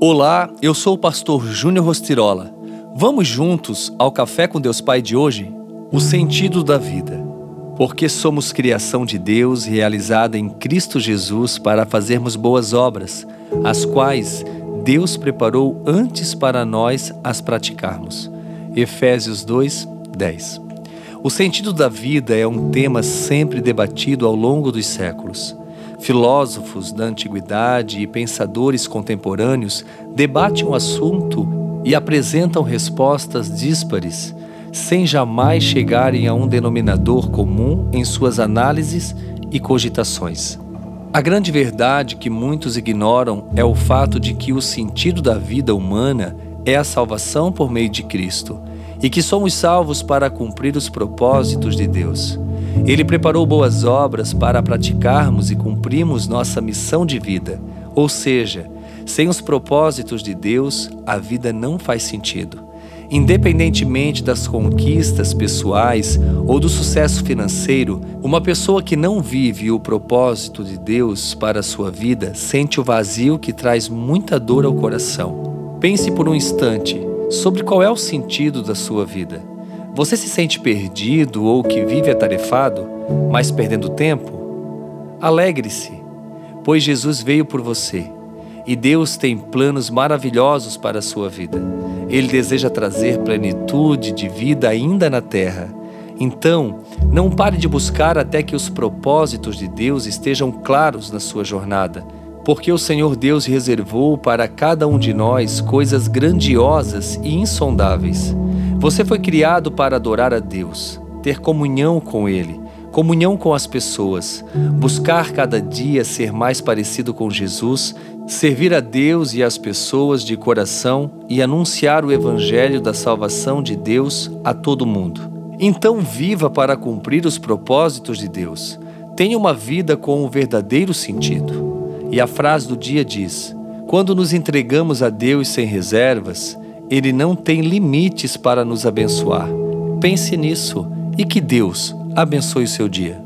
Olá, eu sou o pastor Júnior Rostirola. Vamos juntos ao Café com Deus Pai de hoje? O sentido da vida. Porque somos criação de Deus realizada em Cristo Jesus para fazermos boas obras, as quais Deus preparou antes para nós as praticarmos. Efésios 2, 10. O sentido da vida é um tema sempre debatido ao longo dos séculos. Filósofos da antiguidade e pensadores contemporâneos debatem o assunto e apresentam respostas díspares, sem jamais chegarem a um denominador comum em suas análises e cogitações. A grande verdade que muitos ignoram é o fato de que o sentido da vida humana é a salvação por meio de Cristo e que somos salvos para cumprir os propósitos de Deus. Ele preparou boas obras para praticarmos e cumprirmos nossa missão de vida, ou seja, sem os propósitos de Deus, a vida não faz sentido. Independentemente das conquistas pessoais ou do sucesso financeiro, uma pessoa que não vive o propósito de Deus para a sua vida sente o vazio que traz muita dor ao coração. Pense por um instante sobre qual é o sentido da sua vida. Você se sente perdido ou que vive atarefado, mas perdendo tempo? Alegre-se, pois Jesus veio por você e Deus tem planos maravilhosos para a sua vida. Ele deseja trazer plenitude de vida ainda na terra. Então, não pare de buscar até que os propósitos de Deus estejam claros na sua jornada porque o Senhor Deus reservou para cada um de nós coisas grandiosas e insondáveis. Você foi criado para adorar a Deus, ter comunhão com Ele, comunhão com as pessoas, buscar cada dia ser mais parecido com Jesus, servir a Deus e as pessoas de coração e anunciar o Evangelho da salvação de Deus a todo mundo. Então, viva para cumprir os propósitos de Deus. Tenha uma vida com um verdadeiro sentido. E a frase do dia diz: Quando nos entregamos a Deus sem reservas, Ele não tem limites para nos abençoar. Pense nisso e que Deus abençoe o seu dia.